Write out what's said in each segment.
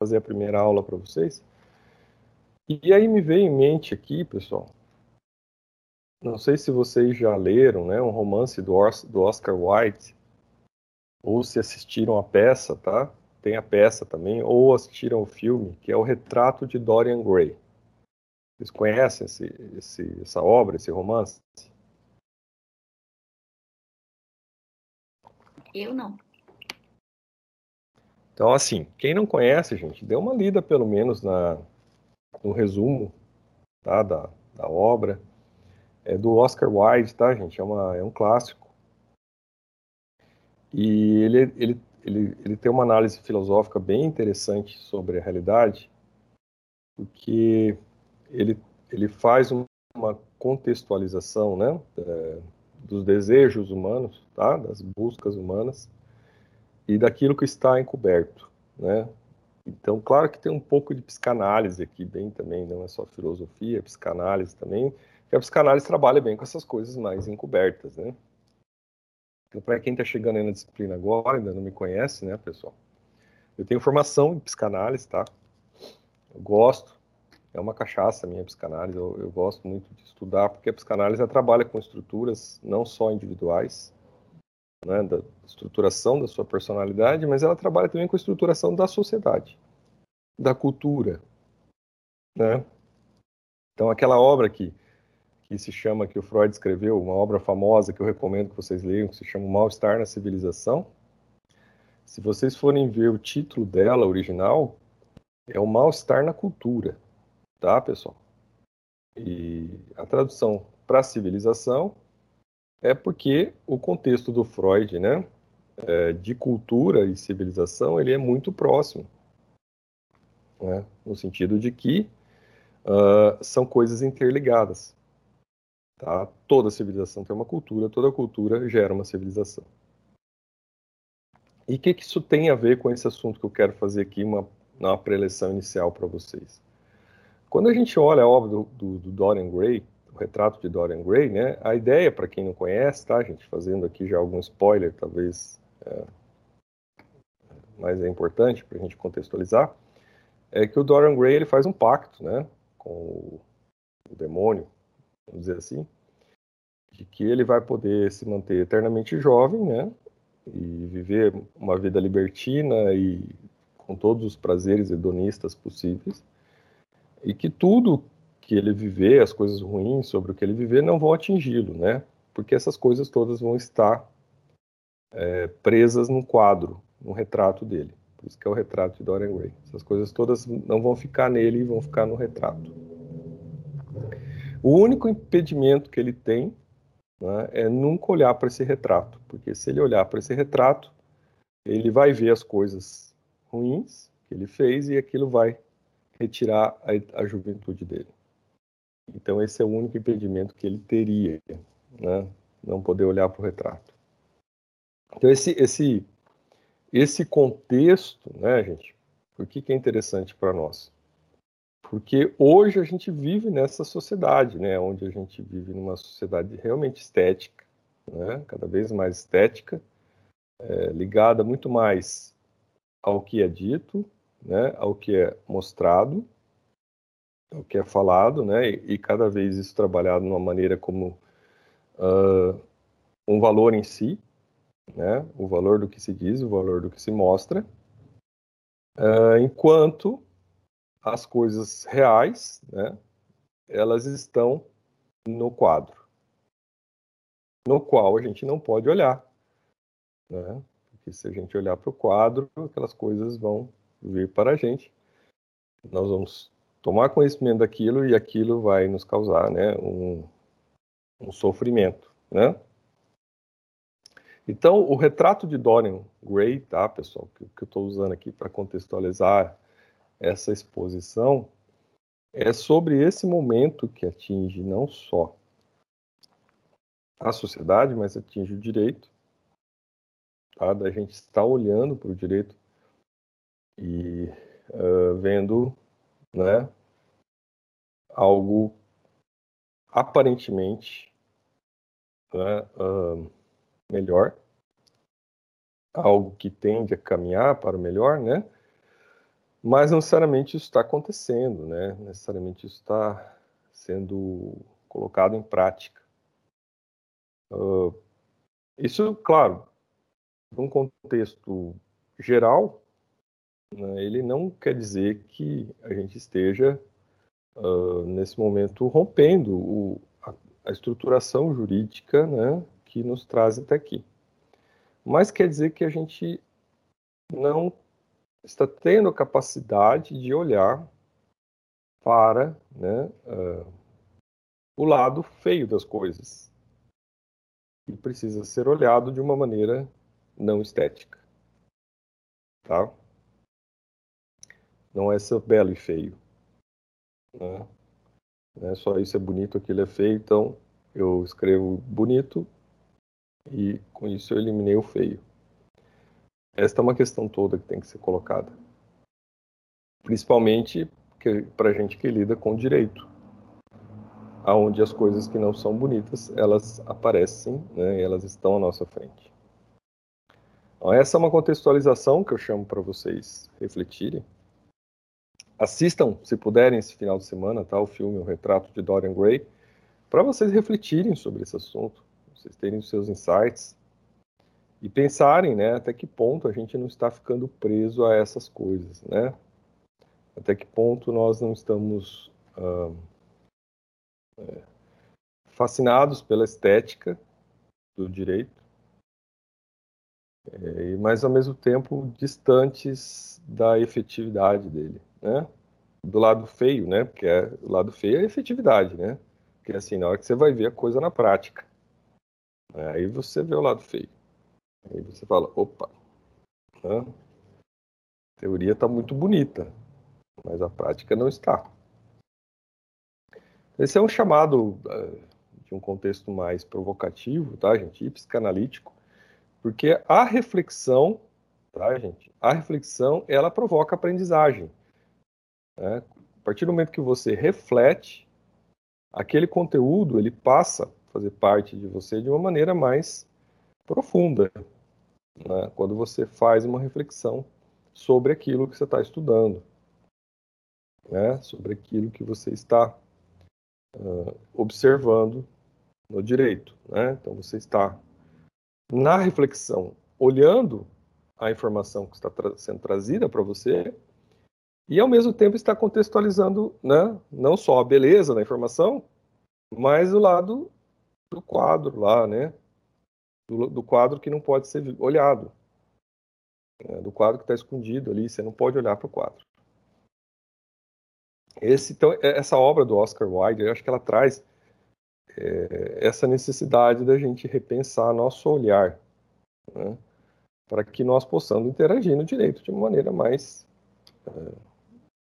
fazer a primeira aula para vocês. E aí me veio em mente aqui, pessoal, não sei se vocês já leram, né, um romance do, do Oscar Wilde, ou se assistiram a peça, tá? Tem a peça também, ou assistiram o filme, que é o Retrato de Dorian Gray. Vocês conhecem esse, esse, essa obra, esse romance? Eu não. Então, assim, quem não conhece, gente, dê uma lida pelo menos na, no resumo tá, da, da obra. É do Oscar Wilde, tá, gente? É, uma, é um clássico. E ele, ele, ele, ele tem uma análise filosófica bem interessante sobre a realidade, porque ele, ele faz uma contextualização né, é, dos desejos humanos, tá, das buscas humanas, e daquilo que está encoberto. Né? Então, claro que tem um pouco de psicanálise aqui, bem também, não é só filosofia, é psicanálise também, que a psicanálise trabalha bem com essas coisas mais encobertas, né? Então, para quem está chegando aí na disciplina agora, ainda não me conhece, né, pessoal? Eu tenho formação em psicanálise, tá? Eu gosto, é uma cachaça a minha psicanálise, eu, eu, gosto muito de estudar, porque a psicanálise trabalha com estruturas não só individuais, né, da estruturação da sua personalidade, mas ela trabalha também com a estruturação da sociedade, da cultura, né? Então, aquela obra que que se chama, que o Freud escreveu, uma obra famosa que eu recomendo que vocês leiam, que se chama Mal-Estar na Civilização. Se vocês forem ver o título dela, original, é O Mal-Estar na Cultura, tá, pessoal? E a tradução para civilização é porque o contexto do Freud, né, é, de cultura e civilização, ele é muito próximo, né, no sentido de que uh, são coisas interligadas. Tá? Toda civilização tem uma cultura, toda cultura gera uma civilização. E o que, que isso tem a ver com esse assunto que eu quero fazer aqui, uma, uma preleção inicial para vocês? Quando a gente olha a obra do, do, do, Dorian Gray, retrato de Dorian Gray, né, a ideia, para quem não conhece, tá, gente, fazendo aqui já algum spoiler, talvez, é, mas é importante para a gente contextualizar, é que o Dorian Gray ele faz um pacto né, com o, o demônio, vamos dizer assim, de que ele vai poder se manter eternamente jovem, né? E viver uma vida libertina e com todos os prazeres hedonistas possíveis. E que tudo que ele viver, as coisas ruins sobre o que ele viver, não vão atingi-lo, né? Porque essas coisas todas vão estar é, presas num quadro, num retrato dele. Por isso que é o retrato de Dorian Gray. Essas coisas todas não vão ficar nele e vão ficar no retrato. O único impedimento que ele tem né, é nunca olhar para esse retrato, porque se ele olhar para esse retrato, ele vai ver as coisas ruins que ele fez e aquilo vai retirar a, a juventude dele. Então esse é o único impedimento que ele teria, né, não poder olhar para o retrato. Então esse esse esse contexto, né, gente, por que, que é interessante para nós? Porque hoje a gente vive nessa sociedade, né, onde a gente vive numa sociedade realmente estética, né, cada vez mais estética, é, ligada muito mais ao que é dito, né, ao que é mostrado, ao que é falado, né, e, e cada vez isso trabalhado de uma maneira como uh, um valor em si, né, o valor do que se diz, o valor do que se mostra, uh, enquanto as coisas reais, né, elas estão no quadro, no qual a gente não pode olhar, né? Porque se a gente olhar para o quadro, aquelas coisas vão vir para a gente. Nós vamos tomar conhecimento daquilo e aquilo vai nos causar, né, um, um sofrimento, né? Então, o retrato de Dorian Gray, tá, pessoal, que, que eu estou usando aqui para contextualizar essa exposição é sobre esse momento que atinge não só a sociedade, mas atinge o direito, tá? da gente estar olhando para o direito e uh, vendo né, algo aparentemente né, uh, melhor, algo que tende a caminhar para o melhor, né? Mas não necessariamente isso está acontecendo, né? Necessariamente isso está sendo colocado em prática. Uh, isso, claro, num contexto geral, né, ele não quer dizer que a gente esteja, uh, nesse momento, rompendo o, a, a, estruturação jurídica né, que nos traz até aqui. Mas quer dizer que a gente não está tendo a capacidade de olhar para né, uh, o lado feio das coisas. E precisa ser olhado de uma maneira não estética. Tá? Não é ser belo e feio. Né? Não é só isso é bonito, aquilo é feio, então eu escrevo bonito e com isso eu eliminei o feio. Esta é uma questão toda que tem que ser colocada. Principalmente para gente que lida com direito, aonde as coisas que não são bonitas elas aparecem, né, elas estão à nossa frente. Então, essa é uma contextualização que eu chamo para vocês refletirem. Assistam, se puderem, esse final de semana, tá, o filme O Retrato de Dorian Gray, para vocês refletirem sobre esse assunto, vocês terem os seus insights, e pensarem, né, até que ponto a gente não está ficando preso a essas coisas, né? Até que ponto nós não estamos uh, é, fascinados pela estética do direito, é, mas ao mesmo tempo distantes da efetividade dele, né? Do lado feio, né? Porque é, o lado feio é a efetividade, né? Porque assim, na hora que você vai ver a coisa na prática, né? aí você vê o lado feio. Aí você fala, opa, né? a teoria está muito bonita, mas a prática não está. Esse é um chamado uh, de um contexto mais provocativo, tá, gente? E psicanalítico, porque a reflexão, tá, gente? A reflexão, ela provoca aprendizagem. Né? A partir do momento que você reflete, aquele conteúdo, ele passa a fazer parte de você de uma maneira mais profunda, né? quando você faz uma reflexão sobre aquilo que você está estudando, né? sobre aquilo que você está uh, observando no direito. Né? Então você está na reflexão, olhando a informação que está tra sendo trazida para você e ao mesmo tempo está contextualizando né, não só a beleza da informação, mas o lado do quadro lá, né? do, do quadro que não pode ser olhado, né, do quadro que está escondido ali, você não pode olhar para o quadro. Esse, então, é, essa obra do Oscar Wilde, eu acho que ela traz é, essa necessidade da gente repensar nosso olhar, né, para que nós possamos interagir no direito de uma maneira mais, é,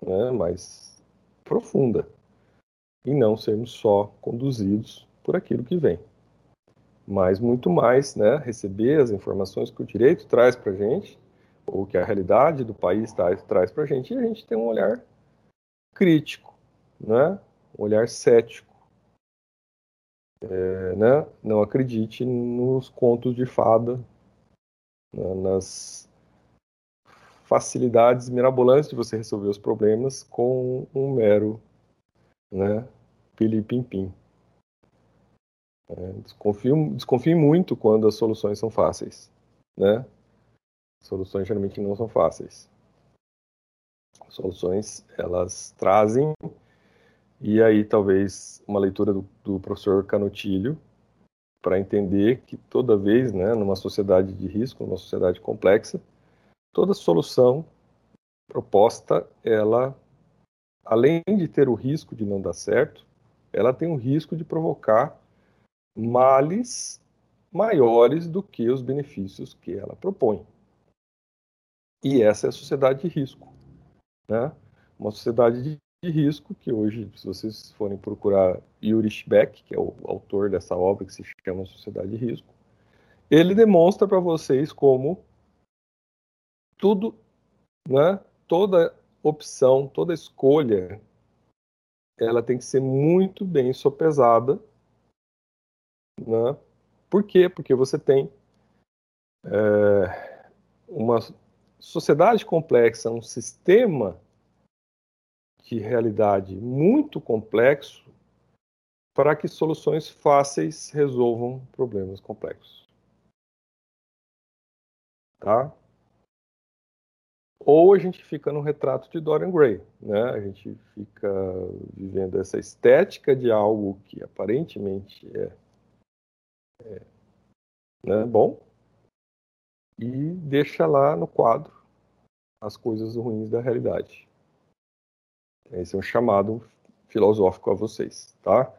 né, mais profunda e não sermos só conduzidos por aquilo que vem mas muito mais, né, receber as informações que o direito traz para gente, ou que a realidade do país traz, traz para gente, e a gente tem um olhar crítico, né, um olhar cético. É, né, não acredite nos contos de fada, né, nas facilidades mirabolantes de você resolver os problemas com um mero né, pili-pim-pim. É, desconfio, desconfio muito quando as soluções são fáceis, né? Soluções geralmente não são fáceis. Soluções elas trazem e aí talvez uma leitura do, do professor Canotilho para entender que toda vez, né, numa sociedade de risco, numa sociedade complexa, toda solução proposta, ela além de ter o risco de não dar certo, ela tem o risco de provocar males maiores do que os benefícios que ela propõe. E essa é a sociedade de risco. Né? Uma sociedade de, de risco que hoje, se vocês forem procurar Yuri Beck, que é o autor dessa obra que se chama Sociedade de Risco, ele demonstra para vocês como tudo, né, toda opção, toda escolha, ela tem que ser muito bem sopesada né? Por quê? Porque você tem é, uma sociedade complexa, um sistema de realidade muito complexo para que soluções fáceis resolvam problemas complexos. Tá? Ou a gente fica no retrato de Dorian Gray, né? A gente fica vivendo essa estética de algo que aparentemente é, é né, bom e deixa lá no quadro as coisas ruins da realidade. Esse é um chamado filosófico a vocês, tá?